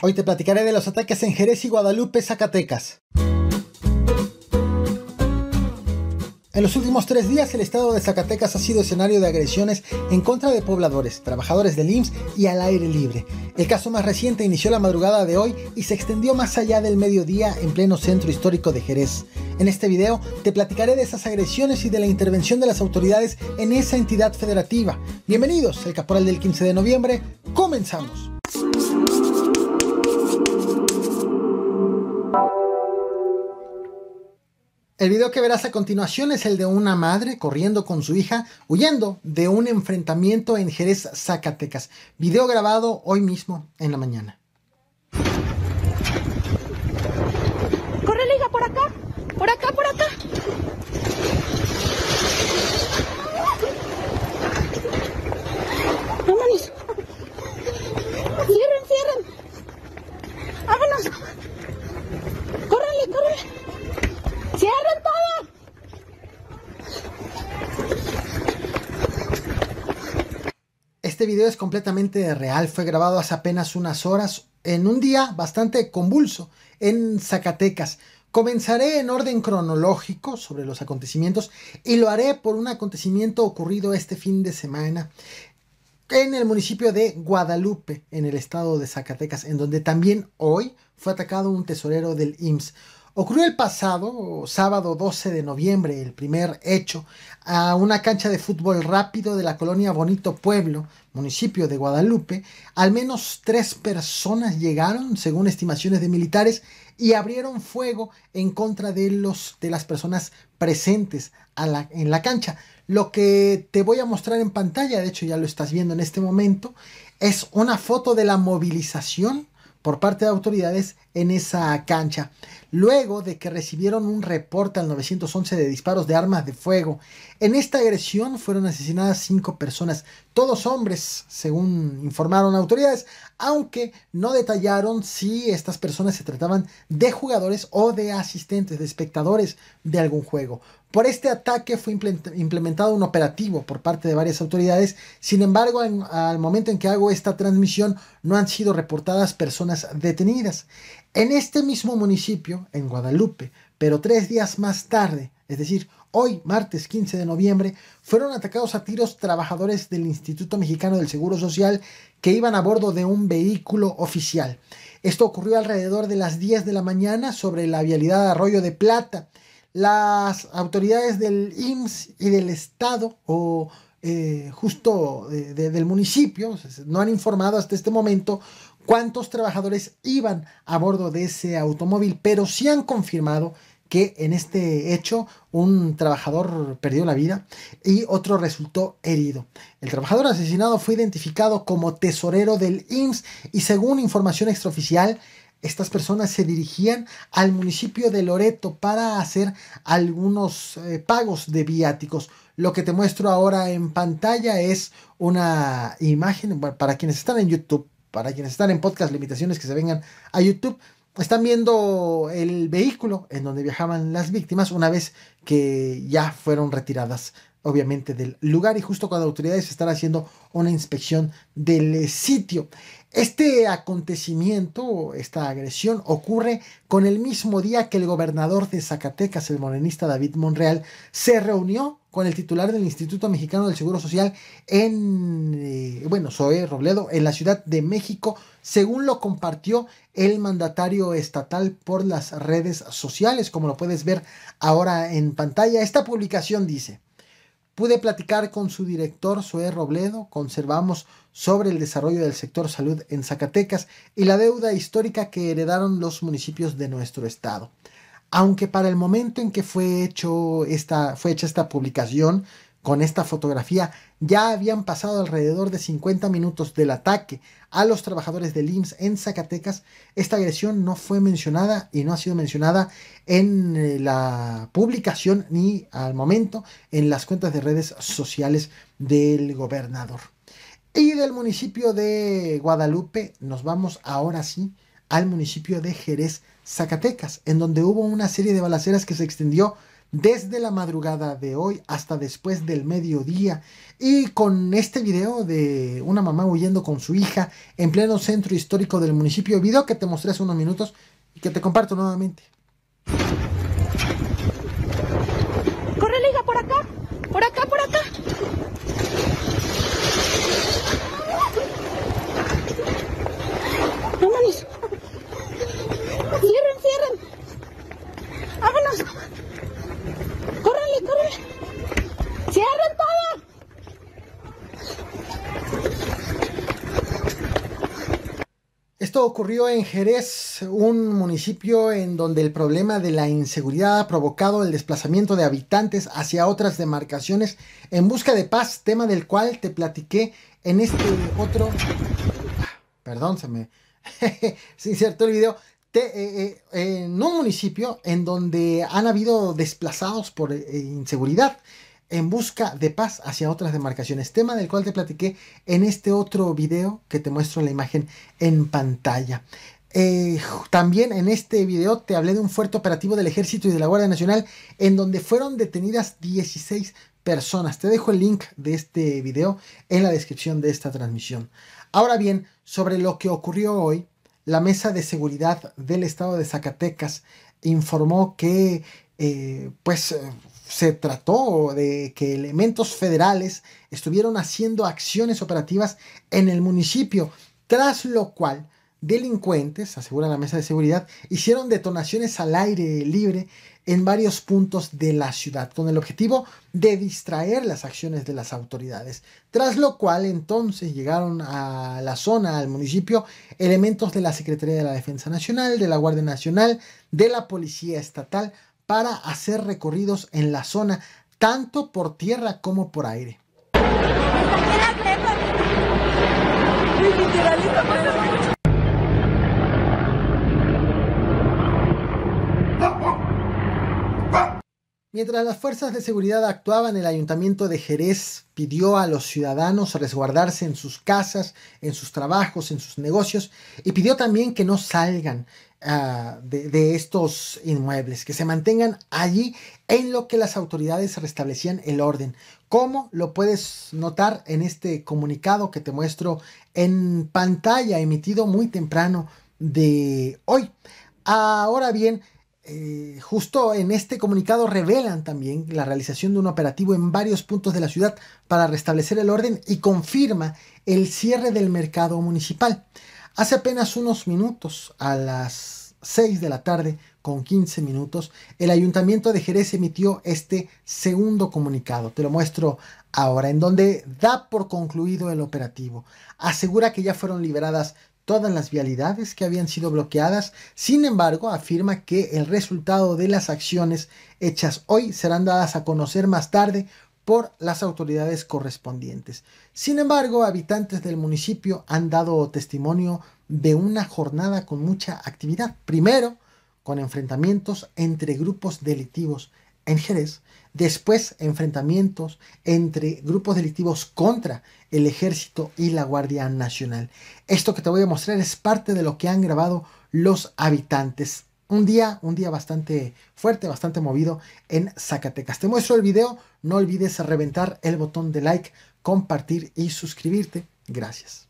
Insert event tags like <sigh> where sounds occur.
Hoy te platicaré de los ataques en Jerez y Guadalupe, Zacatecas. En los últimos tres días, el estado de Zacatecas ha sido escenario de agresiones en contra de pobladores, trabajadores del IMSS y al aire libre. El caso más reciente inició la madrugada de hoy y se extendió más allá del mediodía en pleno centro histórico de Jerez. En este video te platicaré de esas agresiones y de la intervención de las autoridades en esa entidad federativa. Bienvenidos, el caporal del 15 de noviembre. Comenzamos. El video que verás a continuación es el de una madre corriendo con su hija huyendo de un enfrentamiento en Jerez, Zacatecas. Video grabado hoy mismo en la mañana. ¡Corre, hija, por acá! ¡Por acá, por acá! ¡Vámonos! ¡Cierren, cierren! ¡Vámonos! ¡Córrele, córrele! ¡Cierren todo! Este video es completamente real, fue grabado hace apenas unas horas en un día bastante convulso en Zacatecas. Comenzaré en orden cronológico sobre los acontecimientos y lo haré por un acontecimiento ocurrido este fin de semana en el municipio de Guadalupe, en el estado de Zacatecas, en donde también hoy fue atacado un tesorero del IMSS. Ocurrió el pasado sábado 12 de noviembre el primer hecho a una cancha de fútbol rápido de la colonia Bonito Pueblo, municipio de Guadalupe. Al menos tres personas llegaron, según estimaciones de militares, y abrieron fuego en contra de, los, de las personas presentes en la cancha. Lo que te voy a mostrar en pantalla, de hecho ya lo estás viendo en este momento, es una foto de la movilización por parte de autoridades en esa cancha, luego de que recibieron un reporte al 911 de disparos de armas de fuego. En esta agresión fueron asesinadas cinco personas, todos hombres, según informaron autoridades, aunque no detallaron si estas personas se trataban de jugadores o de asistentes, de espectadores de algún juego. Por este ataque fue implementado un operativo por parte de varias autoridades, sin embargo, al momento en que hago esta transmisión no han sido reportadas personas detenidas. En este mismo municipio, en Guadalupe, pero tres días más tarde, es decir, hoy, martes 15 de noviembre, fueron atacados a tiros trabajadores del Instituto Mexicano del Seguro Social que iban a bordo de un vehículo oficial. Esto ocurrió alrededor de las 10 de la mañana sobre la vialidad de Arroyo de Plata las autoridades del IMSS y del Estado o eh, justo del municipio no han informado hasta este momento cuántos trabajadores iban a bordo de ese automóvil, pero sí han confirmado que en este hecho un trabajador perdió la vida y otro resultó herido. El trabajador asesinado fue identificado como tesorero del IMSS y según información extraoficial, estas personas se dirigían al municipio de Loreto para hacer algunos eh, pagos de viáticos. Lo que te muestro ahora en pantalla es una imagen para quienes están en YouTube, para quienes están en podcast, limitaciones que se vengan a YouTube. Están viendo el vehículo en donde viajaban las víctimas una vez que ya fueron retiradas obviamente del lugar y justo cuando autoridades están haciendo una inspección del sitio. Este acontecimiento, esta agresión, ocurre con el mismo día que el gobernador de Zacatecas, el morenista David Monreal, se reunió con el titular del Instituto Mexicano del Seguro Social en, eh, bueno, Zoe Robledo, en la Ciudad de México, según lo compartió el mandatario estatal por las redes sociales, como lo puedes ver ahora en pantalla. Esta publicación dice, Pude platicar con su director, Zoé Robledo, conservamos sobre el desarrollo del sector salud en Zacatecas y la deuda histórica que heredaron los municipios de nuestro estado. Aunque para el momento en que fue, hecho esta, fue hecha esta publicación, con esta fotografía ya habían pasado alrededor de 50 minutos del ataque a los trabajadores del IMSS en Zacatecas. Esta agresión no fue mencionada y no ha sido mencionada en eh, la publicación ni al momento en las cuentas de redes sociales del gobernador. Y del municipio de Guadalupe nos vamos ahora sí al municipio de Jerez, Zacatecas, en donde hubo una serie de balaceras que se extendió desde la madrugada de hoy hasta después del mediodía y con este video de una mamá huyendo con su hija en pleno centro histórico del municipio, video que te mostré hace unos minutos y que te comparto nuevamente. Corre, hija, por acá. Por acá, por acá. Ocurrió en Jerez, un municipio en donde el problema de la inseguridad ha provocado el desplazamiento de habitantes hacia otras demarcaciones en busca de paz, tema del cual te platiqué en este otro... Perdón, se me... <laughs> se insertó el video. Te, eh, eh, en un municipio en donde han habido desplazados por eh, inseguridad en busca de paz hacia otras demarcaciones, tema del cual te platiqué en este otro video que te muestro la imagen en pantalla. Eh, también en este video te hablé de un fuerte operativo del ejército y de la Guardia Nacional en donde fueron detenidas 16 personas. Te dejo el link de este video en la descripción de esta transmisión. Ahora bien, sobre lo que ocurrió hoy, la Mesa de Seguridad del Estado de Zacatecas informó que eh, pues se trató de que elementos federales estuvieron haciendo acciones operativas en el municipio, tras lo cual delincuentes, asegura la mesa de seguridad, hicieron detonaciones al aire libre en varios puntos de la ciudad, con el objetivo de distraer las acciones de las autoridades. Tras lo cual entonces llegaron a la zona, al municipio, elementos de la Secretaría de la Defensa Nacional, de la Guardia Nacional, de la Policía Estatal, para hacer recorridos en la zona, tanto por tierra como por aire. Mientras las fuerzas de seguridad actuaban, el ayuntamiento de Jerez pidió a los ciudadanos resguardarse en sus casas, en sus trabajos, en sus negocios y pidió también que no salgan, Ah, de, estos inmuebles, que se mantengan allí en lo que las autoridades restablecían el orden. como lo puedes notar en este comunicado que te muestro en pantalla, emitido muy temprano de hoy. Ahora bien, eh, justo en este comunicado revelan también la realización de un operativo en varios puntos de la ciudad para restablecer el orden y confirma el cierre del mercado municipal. Hace apenas unos minutos, a las 6 de la tarde con 15 minutos, el ayuntamiento de Jerez emitió este segundo comunicado. Te lo muestro ahora, en donde da por concluido el operativo. Asegura que ya fueron liberadas todas las vialidades que habían sido bloqueadas. Sin embargo, afirma que el resultado de las acciones hechas hoy serán dadas a conocer más tarde por las autoridades correspondientes. Sin embargo, habitantes del municipio han dado testimonio de una jornada con mucha actividad. Primero, con enfrentamientos entre grupos delictivos en Jerez, después enfrentamientos entre grupos delictivos contra el ejército y la Guardia Nacional. Esto que te voy a mostrar es parte de lo que han grabado los habitantes un día, un día bastante fuerte, bastante movido en Zacatecas. Te muestro el video, no olvides reventar el botón de like, compartir y suscribirte. Gracias.